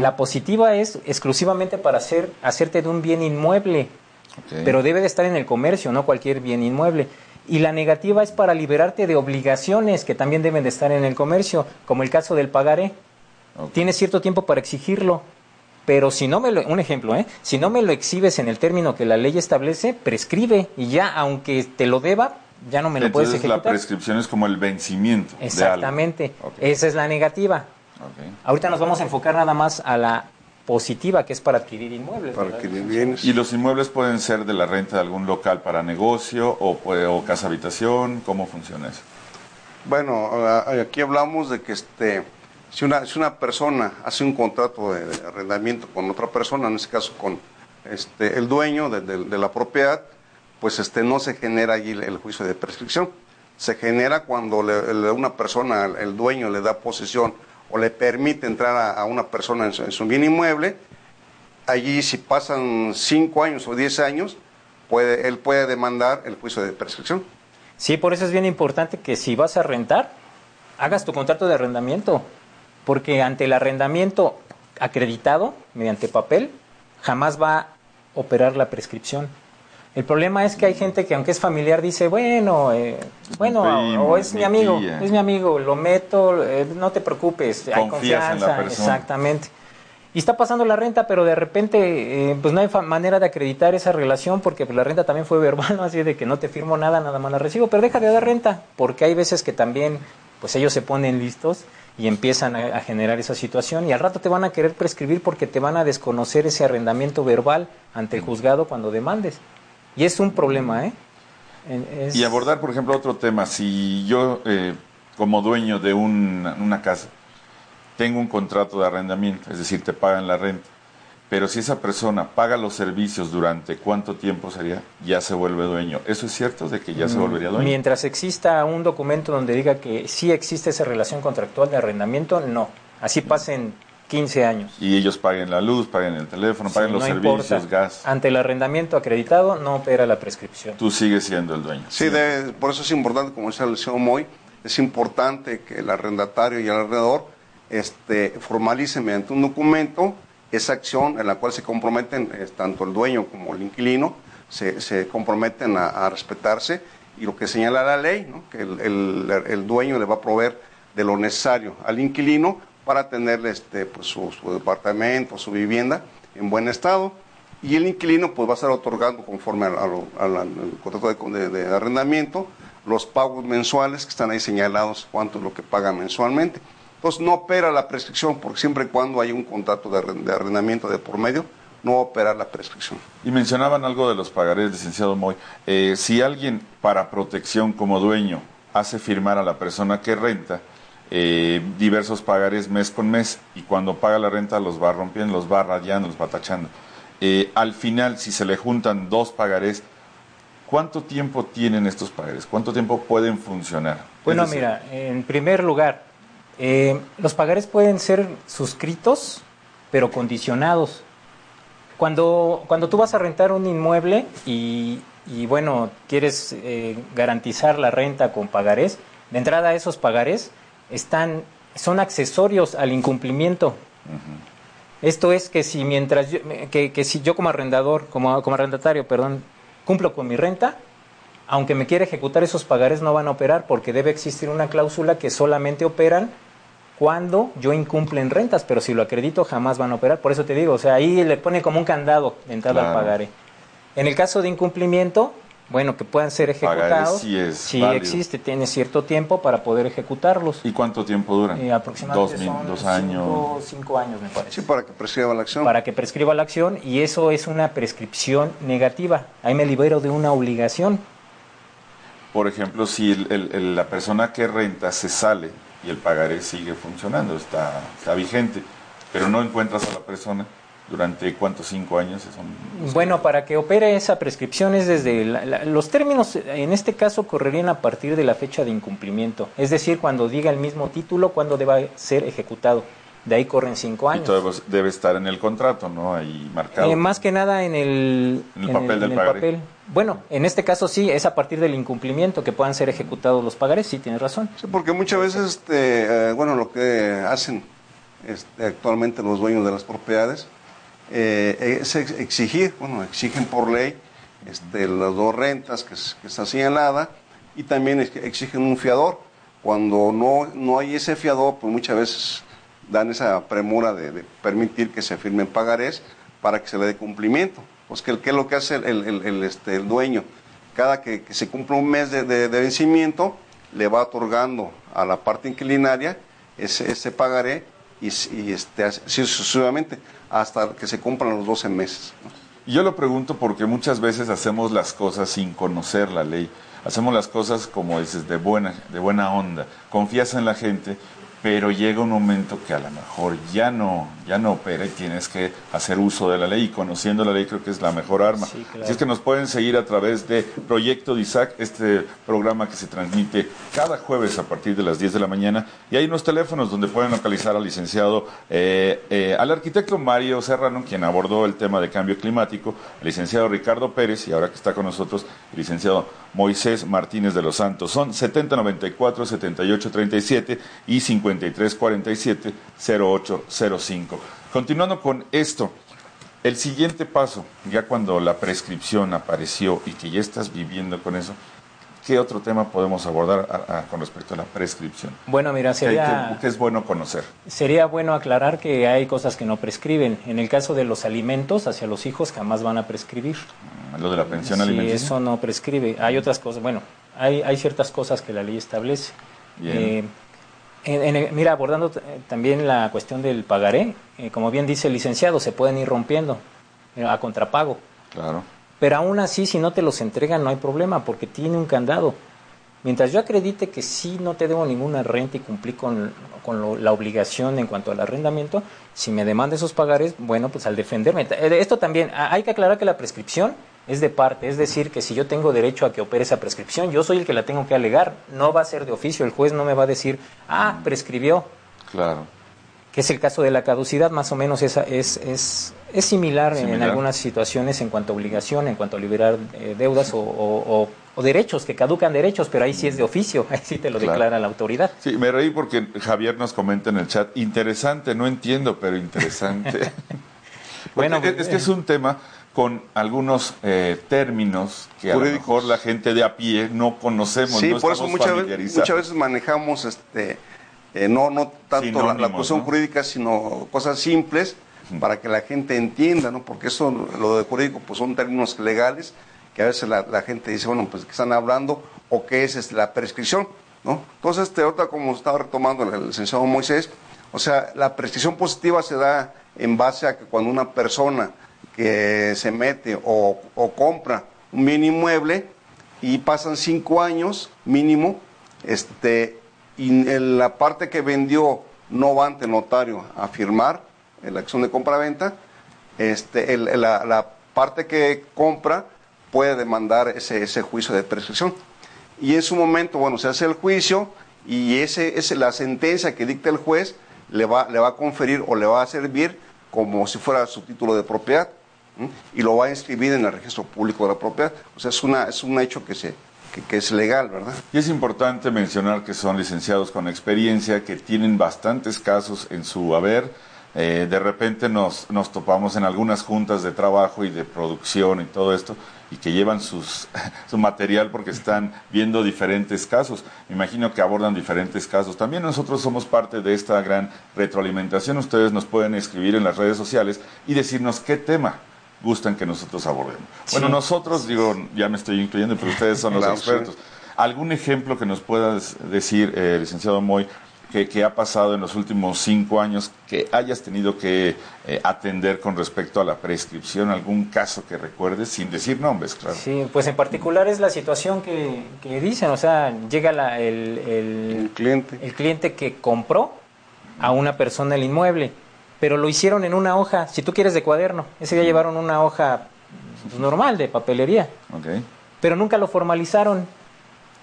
D: La positiva es exclusivamente para hacer, hacerte de un bien inmueble, pero debe de estar en el comercio, no cualquier bien inmueble. Y la negativa es para liberarte de obligaciones que también deben de estar en el comercio, como el caso del pagaré. Tienes cierto tiempo para exigirlo, pero si no me lo, un ejemplo, ¿eh? si no me lo exhibes en el término que la ley establece, prescribe y ya, aunque te lo deba, ya no me lo puedes
A: Entonces la
D: ejecutar.
A: prescripción es como el vencimiento de algo.
D: Exactamente, esa es la negativa. Ahorita nos vamos a enfocar nada más a la positiva, que es para adquirir inmuebles.
C: para adquirir bienes.
A: ¿Y los inmuebles pueden ser de la renta de algún local para negocio o, puede- o casa habitación? ¿Cómo funciona eso?
C: Bueno, aquí hablamos de que este, si, una, persona hace un contrato de, arrendamiento con otra persona, en este caso con este, el dueño de, la propiedad, pues este, no se genera allí el, juicio de prescripción. Se genera cuando le- una persona, el dueño, le da posesión o le permite entrar a, una persona en su, en su bien inmueble. Allí, si pasan cinco años o diez años, puede, él puede demandar el juicio de prescripción.
D: Sí, por eso es bien importante que si vas a rentar, hagas tu contrato de arrendamiento, porque ante el arrendamiento acreditado mediante papel, jamás va a operar la prescripción. El problema es que hay gente que aunque es familiar dice, bueno, eh, bueno,
A: primo,
D: o es
A: mi
D: mi amigo,
A: tía.
D: es mi amigo, lo meto, eh, no te preocupes, hay
A: Confías en la
D: confianza,
A: persona.
D: exactamente. Y está pasando la renta, pero de repente, eh, pues no hay manera de acreditar esa relación porque pues, la renta también fue verbal, ¿no? así de que no te firmo nada, nada más la recibo, pero deja de dar renta, porque hay veces que también, pues ellos se ponen listos y empiezan a, generar esa situación y al rato te van a querer prescribir porque te van a desconocer ese arrendamiento verbal ante el juzgado cuando demandes. Y es un problema, ¿eh?
A: Y abordar, por ejemplo, otro tema. Si yo, eh, como dueño de una, una casa, tengo un contrato de arrendamiento, es decir, te pagan la renta, pero si esa persona paga los servicios durante cuánto tiempo sería, ya se vuelve dueño. ¿Eso es cierto de que ya se volvería dueño?
D: Mientras exista un documento donde diga que sí existe esa relación contractual de arrendamiento, no. Así pasen 15 años.
A: Y ellos paguen la luz, paguen el teléfono, paguen
D: Sí,
A: los
D: no
A: servicios,
D: importa.
A: gas.
D: Ante el arrendamiento acreditado no opera la prescripción.
A: Tú sigues siendo el dueño.
C: Sí, debe- por eso es importante, como decía el señor Moy, es importante que el arrendatario y el arrendador este, formalicen mediante un documento esa acción en la cual se comprometen tanto el dueño como el inquilino, se, se comprometen a, respetarse y lo que señala la ley, ¿no? que el, el- dueño le va a proveer de lo necesario al inquilino para tener este, pues, su, departamento, su vivienda en buen estado y el inquilino pues va a estar otorgando conforme al contrato de, de- de arrendamiento los pagos mensuales que están ahí señalados cuánto es lo que paga mensualmente. Entonces no opera la prescripción porque siempre y cuando hay un contrato de, arren- de arrendamiento de por medio, no opera la prescripción.
A: Y mencionaban algo de los pagarés, licenciado Moy. Eh, si alguien para protección como dueño hace firmar a la persona que renta eh, diversos pagarés mes con mes y cuando paga la renta los va rompiendo, los va rayando, los va tachando. Eh, al final, si se le juntan dos pagarés, ¿cuánto tiempo tienen estos pagarés? ¿Cuánto tiempo pueden funcionar?
D: Bueno, mira, en primer lugar, eh, los pagarés pueden ser suscritos, pero condicionados. Cuando, cuando tú vas a rentar un inmueble y, y, bueno, quieres eh, garantizar la renta con pagarés, de entrada esos pagarés están, son accesorios al incumplimiento. Esto es que si mientras yo, que, que si yo como arrendador, como, como arrendatario, perdón, cumplo con mi renta, aunque me quiera ejecutar esos pagarés no van a operar porque debe existir una cláusula que solamente operan cuando yo incumple en rentas, pero si lo acredito jamás van a operar. Por eso te digo, o sea, ahí le pone como un candado de entrada al
A: Claro.
D: pagaré. En el caso de incumplimiento, bueno, que puedan ser ejecutados.
A: sí es
D: sí
A: válido.
D: existe, tiene cierto tiempo para poder ejecutarlos.
A: ¿Y cuánto tiempo duran?
D: Eh, aproximadamente
A: dos,
D: son
A: dos
D: cinco-
A: años.
D: cinco años, me parece.
C: Sí, para que prescriba la acción.
D: Para que prescriba la acción y eso es una prescripción negativa. Ahí me libero de una obligación.
A: Por ejemplo, si el- el- el- la persona que renta se sale y el pagaré sigue funcionando, está, está vigente, pero no encuentras a la persona durante cuántos cinco años son
D: Bueno, para que opere esa prescripción es desde la- la- los términos, en este caso, correrían a partir de la fecha de incumplimiento. Es decir, cuando diga el mismo título, cuando deba ser ejecutado. De ahí corren cinco
A: y
D: años.
A: todo debe estar en el contrato, ¿no? Ahí marcado.
D: Eh, más que nada en el,
A: En el papel del
D: en
A: pagaré.
D: papel. Bueno, en este caso sí, es a partir del incumplimiento que puedan ser ejecutados los pagarés, sí, tienes razón.
C: Sí, porque muchas veces, este, eh, bueno, lo que hacen este, actualmente los dueños de las propiedades eh, es ex- exigir, bueno, exigen por ley este, las dos rentas que, es- está señalada y también ex- exigen un fiador. Cuando no, no hay ese fiador, pues muchas veces dan esa premura de, de permitir que se firmen pagarés para que se le dé cumplimiento. Pues que, ¿qué es lo que hace el, el- este, el dueño? Cada que, que se cumple un mes de, vencimiento, le va otorgando a la parte inquilinaria ese, ese pagaré y, y este, sucesivamente hasta que se cumplan los 12 meses.
A: yo lo pregunto porque muchas veces hacemos las cosas sin conocer la ley. Hacemos las cosas, como dices, de buena, de buena onda. Confías en la gente, pero llega un momento que a lo mejor ya no, ya no opera y tienes que hacer uso de la ley. Y conociendo la ley creo que es la mejor arma.
D: Sí, claro.
A: Así es que nos pueden seguir a través de Proyecto DISAC, este programa que se transmite cada jueves a partir de las 10 de la mañana. Y hay unos teléfonos donde pueden localizar al licenciado, eh, eh, al arquitecto Mario Serrano, quien abordó el tema de cambio climático, el licenciado Ricardo Pérez y ahora que está con nosotros el licenciado Moisés Martínez de los Santos. Son 7094 7837 y 5347 0805. Continuando con esto, el siguiente paso, ya cuando la prescripción apareció y que ya estás viviendo con eso, ¿qué otro tema podemos abordar con respecto a la prescripción?
D: Bueno, mira,
A: ¿Qué, hay
D: sería,
A: qué es bueno conocer?
D: sería bueno aclarar que hay cosas que no prescriben. En el caso de los alimentos hacia los hijos jamás van a prescribir.
A: Lo de la pensión
D: Sí,
A: alimenticia.
D: eso no prescribe. Hay otras cosas, bueno, hay, hay ciertas cosas que la ley establece. Eh, en- mira, abordando eh, también la cuestión del pagaré, eh, como bien dice el licenciado, se pueden ir rompiendo eh, a contrapago.
A: Claro.
D: Pero aún así, si no te los entregan, no hay problema, porque tiene un candado. Mientras yo acredite que sí no te debo ninguna renta y cumplí con, con lo- la obligación en cuanto al arrendamiento, si me demanda esos pagares, bueno, pues al defenderme. Esto también, hay que aclarar que la prescripción es de parte, es decir, que si yo tengo derecho a que opere esa prescripción, yo soy el que la tengo que alegar, no va a ser de oficio, el juez no me va a decir, ah, prescribió,
A: Claro.
D: que es el caso de la caducidad, más o menos esa es, es, es similar, en algunas situaciones en cuanto a obligación, en cuanto a liberar eh, deudas o, o- o- o derechos, que caducan derechos, pero ahí sí es de oficio, ahí sí te lo
A: Claro.
D: declara la autoridad.
A: Sí, me reí porque Javier nos comenta en el chat, interesante, no entiendo, pero interesante.
D: Bueno,
A: es que es un tema con algunos eh, términos que a lo
C: Jurídicos.
A: mejor la gente de a pie no conocemos,
C: Sí,
A: no
C: por eso
A: estamos
C: muchas veces, muchas veces manejamos este, eh, no, no tanto la, cuestión
A: ¿no?
C: jurídica, sino cosas simples para que la gente entienda, ¿no? Porque eso, lo de jurídico, pues son términos legales que a veces la, la gente dice, bueno, pues ¿qué están hablando? ¿O qué es este, la prescripción? ¿no? Entonces, este, ahorita como estaba retomando el, el licenciado Moisés, o sea, la prescripción positiva se da en base a que cuando una persona que se mete o, compra un bien inmueble y pasan cinco años mínimo, este, y en la parte que vendió no va ante notario a firmar en la acción de compra-venta, este, el- la, la parte que compra puede demandar ese, ese juicio de prescripción. Y en su momento, bueno, se hace el juicio y ese, ese, la sentencia que dicta el juez le va, le va a conferir o le va a servir como si fuera su título de propiedad. Y lo va a inscribir en el registro público de la propiedad. O sea, es, una, es un hecho que, se, que, es legal, ¿verdad?
A: Y es importante mencionar que son licenciados con experiencia, que tienen bastantes casos en su haber. Eh, de repente nos, nos topamos en algunas juntas de trabajo y de producción y todo esto, y que llevan sus, su material porque están viendo diferentes casos. Me imagino que abordan diferentes casos. También nosotros somos parte de esta gran retroalimentación. Ustedes nos pueden escribir en las redes sociales y decirnos qué tema gustan que nosotros abordemos. Bueno, nosotros, digo, ya me estoy incluyendo, pero ustedes son los
C: Claro,
A: expertos. ¿Algún ejemplo que nos puedas decir, eh, licenciado Moy, que, que ha pasado en los últimos cinco años que hayas tenido que eh, atender con respecto a la prescripción? ¿Algún caso que recuerdes, sin decir nombres, claro?
D: Sí, pues en particular es la situación que, que dicen, o sea, llega la- el, el-
C: El cliente.
D: el cliente que compró a una persona el inmueble, pero lo hicieron en una hoja, si tú quieres de cuaderno, ese día llevaron una hoja pues, normal de papelería,
A: Ok.
D: pero nunca lo formalizaron.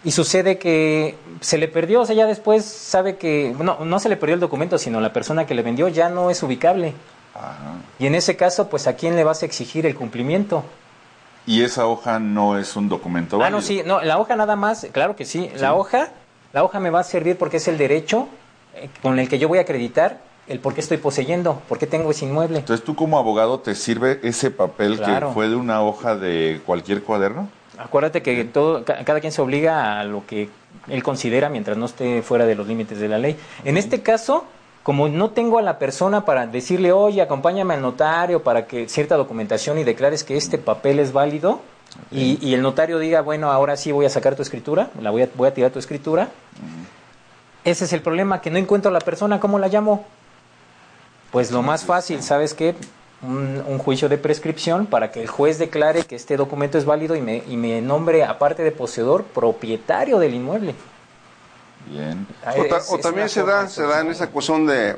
D: Y sucede que se le perdió, o sea, ya después sabe que, no, no se le perdió el documento, sino la persona que le vendió ya no es ubicable.
A: Ajá.
D: Y en ese caso, pues, ¿a quién le vas a exigir el cumplimiento?
A: Y esa hoja no es un documento
D: Ah, no,
A: válido.
D: sí, no, la hoja nada más, claro que sí. La hoja, la hoja me va a servir porque es el derecho eh, con el que yo voy a acreditar el por qué estoy poseyendo, por qué tengo ese inmueble.
A: Entonces, ¿tú como abogado te sirve ese papel
D: Claro.
A: que fue de una hoja de cualquier cuaderno?
D: Acuérdate que todo, ca- cada quien se obliga a lo que él considera mientras no esté fuera de los límites de la ley. En este caso, como no tengo a la persona para decirle, oye, acompáñame al notario para que cierta documentación y declares que este papel es válido, y, y el notario diga, bueno, ahora sí voy a sacar tu escritura, la voy a, voy a tirar tu escritura, ese es el problema, que no encuentro a la persona, ¿cómo la llamo? Pues lo más fácil, ¿sabes qué? Un, un juicio de prescripción para que el juez declare que este documento es válido y me, y me nombre, aparte de poseedor, propietario del inmueble.
A: Bien.
C: O, ta- también se da, se da en esa cuestión de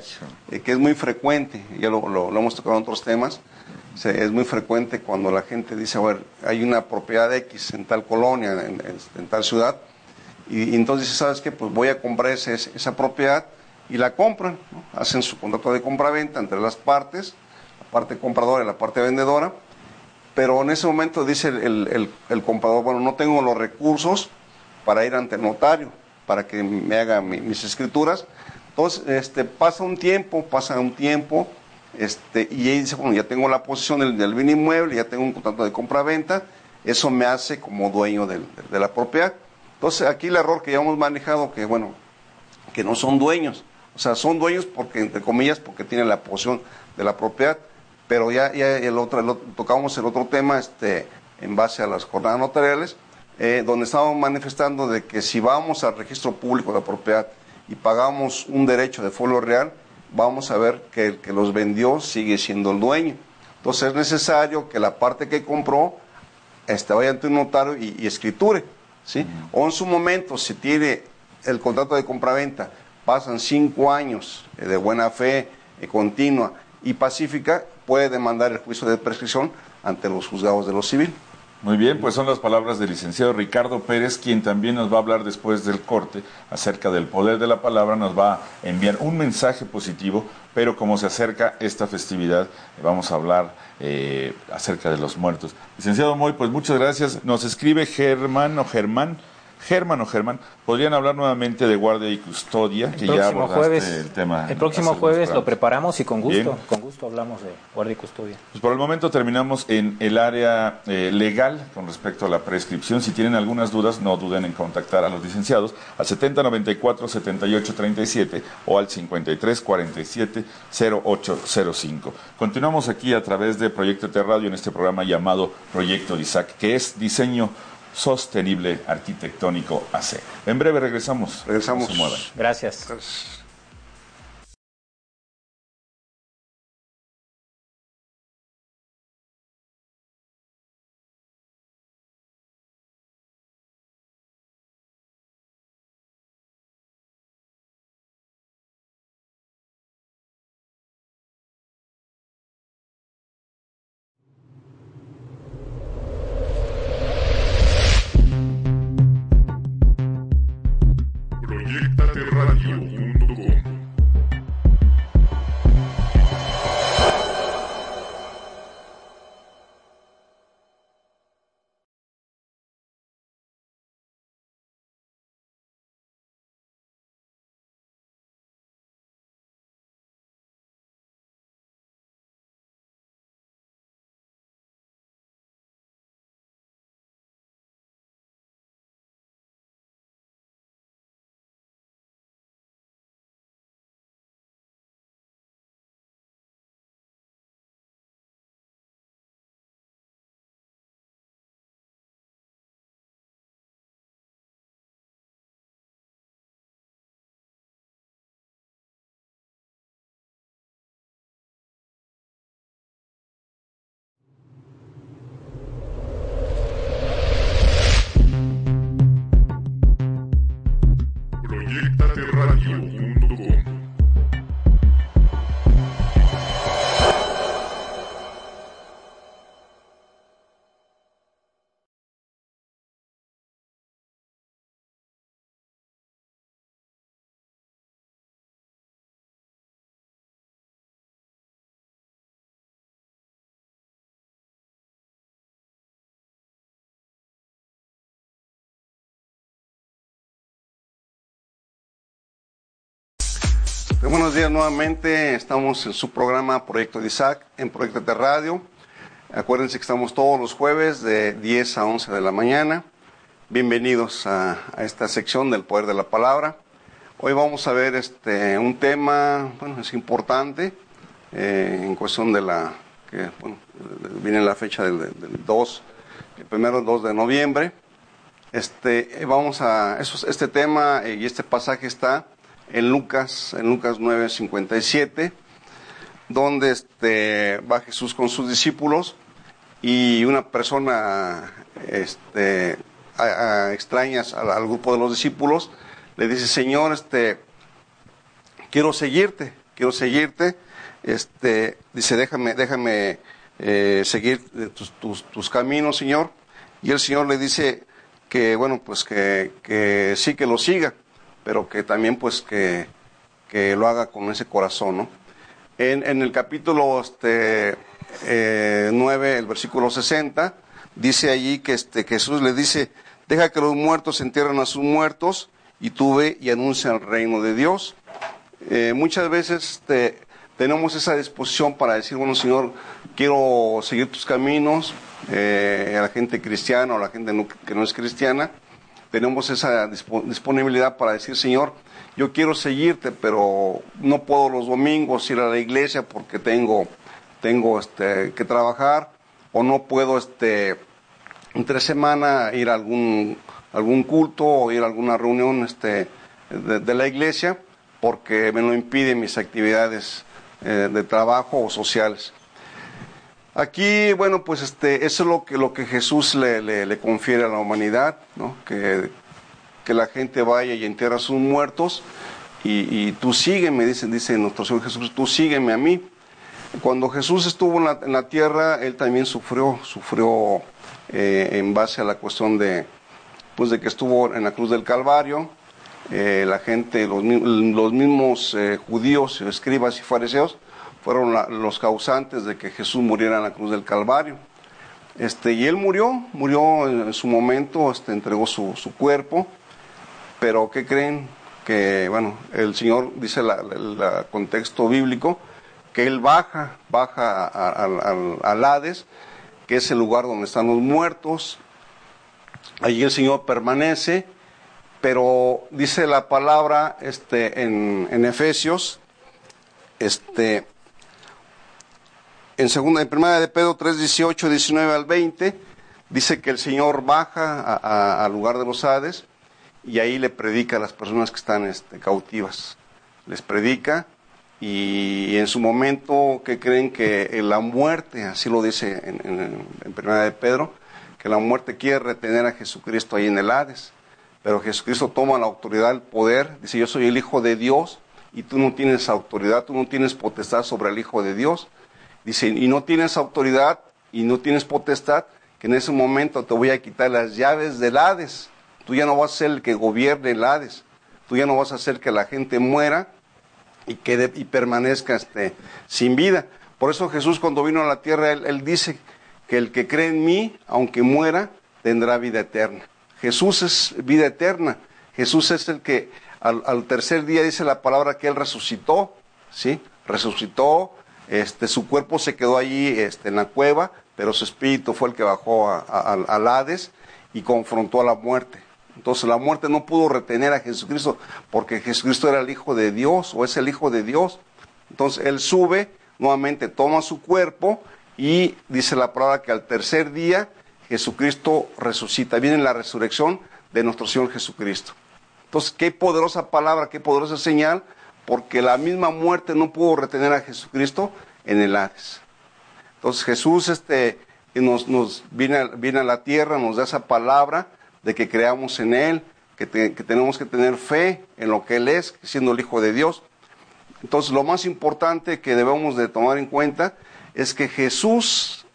C: eh, que es muy frecuente, ya lo, lo- lo hemos tocado en otros temas, se- es muy frecuente cuando la gente dice, a ver, hay una propiedad X en tal colonia, en, en- en tal ciudad, y, y entonces dice, ¿sabes qué? Pues voy a comprar ese- esa propiedad y la compran, hacen su contrato de compra-venta entre las partes, la parte compradora y la parte vendedora, pero en ese momento dice el, el- comprador, bueno, no tengo los recursos para ir ante el notario, para que me haga mi- mis escrituras. Entonces, este, pasa un tiempo, pasa un tiempo, este, y él dice, bueno, ya tengo la posesión del, del bien inmueble, ya tengo un contrato de compra-venta, eso me hace como dueño del- de la propiedad. Entonces, aquí el error que ya hemos manejado, que bueno, que no son dueños. O sea, son dueños porque, entre comillas, porque tienen la posesión de la propiedad. Pero ya, ya el otro, el otro- tocamos el otro tema este, en base a las jornadas notariales, eh, donde estábamos manifestando de que si vamos al registro público de la propiedad y pagamos un derecho de folio real, vamos a ver que el que los vendió sigue siendo el dueño. Entonces es necesario que la parte que compró este, vaya ante un notario y, y escriture. ¿sí? O en su momento, si tiene el contrato de compraventa, pasan cinco años eh, de buena fe, eh, continua y pacífica, puede demandar el juicio de prescripción ante los juzgados de lo civil.
A: Muy bien, pues son las palabras del licenciado Ricardo Pérez, quien también nos va a hablar después del corte acerca del poder de la palabra, nos va a enviar un mensaje positivo, pero como se acerca esta festividad, eh, vamos a hablar acerca de los muertos. Licenciado Moy, pues muchas gracias. Nos escribe Germán o Germán. Germán o Germán, podrían hablar nuevamente de guardia y custodia, que
D: El
A: ya
D: próximo
A: abordaste
D: jueves,
A: el tema.
D: el próximo jueves lo preparamos y con gusto,
A: Bien.
D: con gusto hablamos de guardia y custodia.
A: Pues por el momento terminamos en el área eh, legal con respecto a la prescripción. Si tienen algunas dudas, no duden en contactar a los licenciados al 7094-7837 o al 5347-0805. Continuamos aquí a través de Proyecto T Radio en este programa llamado Proyecto DISAC, que es diseño sostenible arquitectónico AC. En breve regresamos.
C: Regresamos.
A: No se muevan.
D: Gracias.
E: Proyectate
C: Este, buenos días nuevamente. Estamos en su programa Proyecto de Isaac en Proyecto de Radio. Acuérdense que estamos todos los jueves de 10 a 11 de la mañana. Bienvenidos a, esta sección del poder de la palabra. Hoy vamos a ver este, un tema, bueno, es importante eh, en cuestión de la, que bueno, viene la fecha del, del 2, el primero 2 de noviembre. Este, vamos a, este tema y este pasaje está en Lucas, en Lucas 9, 57, donde este, va Jesús con sus discípulos y una persona este, a, a, extrañas al, al, grupo de los discípulos le dice, Señor, este, quiero seguirte, quiero seguirte, este, dice, déjame, déjame eh, seguir tus, tus, tus caminos, Señor. Y el Señor le dice que, bueno, pues que, que sí que lo siga pero que también pues que, que lo haga con ese corazón, ¿no? En, en el capítulo este, eh, 9, el versículo 60, dice allí que este, Jesús le dice, deja que los muertos entierren a sus muertos y tú ve y anuncia el reino de Dios. Eh, muchas veces este, tenemos esa disposición para decir, bueno, Señor, quiero seguir tus caminos, eh, a la gente cristiana o a la gente que no es cristiana, tenemos esa disponibilidad para decir, Señor, yo quiero seguirte, pero no puedo los domingos ir a la iglesia porque tengo, tengo este, que trabajar, o no puedo este, entre semana ir a algún, algún culto o ir a alguna reunión este, de, la iglesia porque me lo impiden mis actividades eh, de trabajo o sociales. Aquí, bueno, pues este, eso es lo que, lo que Jesús le, le, confiere a la humanidad, ¿no? que, que, la gente vaya y entierre a sus muertos y, y, tú sígueme, dice, dice nuestro Señor Jesús, tú sígueme a mí. Cuando Jesús estuvo en la, en la tierra, él también sufrió, sufrió eh, en base a la cuestión de, pues de que estuvo en la cruz del Calvario, eh, la gente, los, los mismos eh, judíos, escribas y fariseos, fueron los causantes de que Jesús muriera en la cruz del Calvario. Este, y él murió, murió en su momento, este, entregó su, su cuerpo, pero ¿qué creen? Que, bueno, el Señor dice el contexto bíblico, que Él baja, baja al Hades, que es el lugar donde están los muertos, allí el Señor permanece, pero dice la palabra este, en, en Efesios, este, en segunda, en primera de Pedro 3, 18, 19 al 20, dice que el Señor baja al lugar de los Hades y ahí le predica a las personas que están este, cautivas. Les predica y, en su momento que creen que la muerte, así lo dice en, en, primera de Pedro, que la muerte quiere retener a Jesucristo ahí en el Hades. Pero Jesucristo toma la autoridad, el poder, dice yo soy el Hijo de Dios y tú no tienes autoridad, tú no tienes potestad sobre el Hijo de Dios. Dice, y no tienes autoridad y no tienes potestad, que en ese momento te voy a quitar las llaves del Hades. Tú ya no vas a ser el que gobierne el Hades. Tú ya no vas a hacer que la gente muera y, quede, y permanezca este, sin vida. Por eso Jesús cuando vino a la tierra, él, dice que el que cree en mí, aunque muera, tendrá vida eterna. Jesús es vida eterna. Jesús es el que al, al, tercer día dice la palabra que él resucitó, ¿sí? Resucitó, este, su cuerpo se quedó allí este, en la cueva, pero su espíritu fue el que bajó a, a, al Hades y confrontó a la muerte. Entonces la muerte no pudo retener a Jesucristo porque Jesucristo era el Hijo de Dios o es el Hijo de Dios. Entonces él sube, nuevamente toma su cuerpo y dice la palabra que al tercer día Jesucristo resucita. Viene la resurrección de nuestro Señor Jesucristo. Entonces, qué poderosa palabra, qué poderosa señal, porque la misma muerte no pudo retener a Jesucristo en el Hades. Entonces Jesús este, nos, viene, viene, a la tierra, nos da esa palabra de que creamos en Él, que, te, que tenemos que tener fe en lo que Él es, siendo el Hijo de Dios. Entonces lo más importante que debemos de tomar en cuenta es que Jesús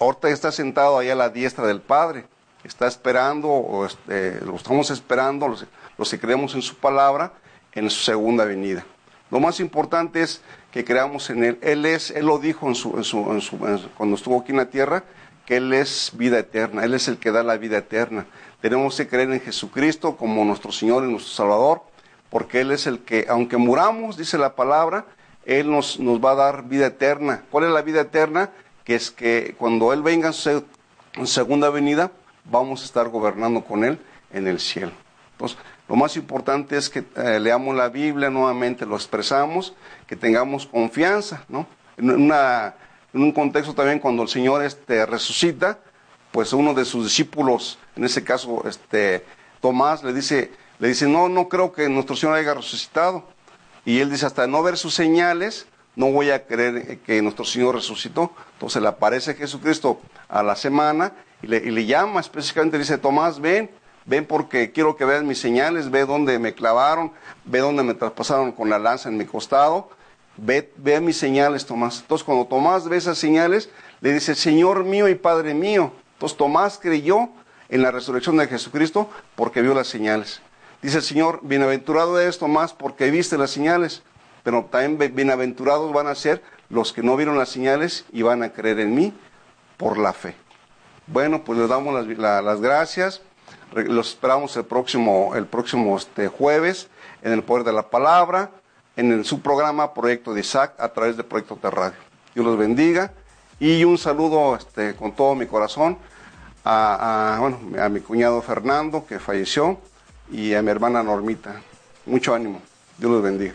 C: ahorita está sentado ahí a la diestra del Padre, está esperando, este, lo estamos esperando, los que creemos en su palabra, en su segunda venida. Lo más importante es que creamos en Él. Él es, Él lo dijo en en en en cuando estuvo aquí en la tierra, que Él es vida eterna, Él es el que da la vida eterna. Tenemos que creer en Jesucristo como nuestro Señor y nuestro Salvador porque Él es el que, aunque muramos, dice la palabra, Él nos, nos va a dar vida eterna. ¿Cuál es la vida eterna? Que es que cuando Él venga en su segunda venida, vamos a estar gobernando con Él en el cielo. Entonces, lo más importante es que eh, leamos la Biblia nuevamente, lo expresamos, que tengamos confianza, ¿no? En, un contexto también cuando el Señor este, resucita, pues uno de sus discípulos, en ese caso este, Tomás, le dice, le dice, no, no creo que nuestro Señor haya resucitado. Y él dice, hasta no ver sus señales, no voy a creer que nuestro Señor resucitó. Entonces le aparece Jesucristo a la semana y le, y le llama específicamente, le dice, Tomás, ven, ven porque quiero que veas mis señales, ve dónde me clavaron, ve dónde me traspasaron con la lanza en mi costado, ve, ve mis señales, Tomás. Entonces cuando Tomás ve esas señales, le dice, Señor mío y Padre mío. Entonces Tomás creyó en la resurrección de Jesucristo porque vio las señales. Dice el Señor, bienaventurado es Tomás porque viste las señales, pero también bienaventurados van a ser los que no vieron las señales y van a creer en mí por la fe. Bueno, pues les damos las, la, las gracias. Los esperamos el próximo, el próximo este, jueves en el Poder de la Palabra, en su programa Proyecto de Isaac a través de Proyecto de Radio. Dios los bendiga y un saludo este, con todo mi corazón a, bueno, a mi cuñado Fernando que falleció y a mi hermana Normita. Mucho ánimo. Dios los bendiga.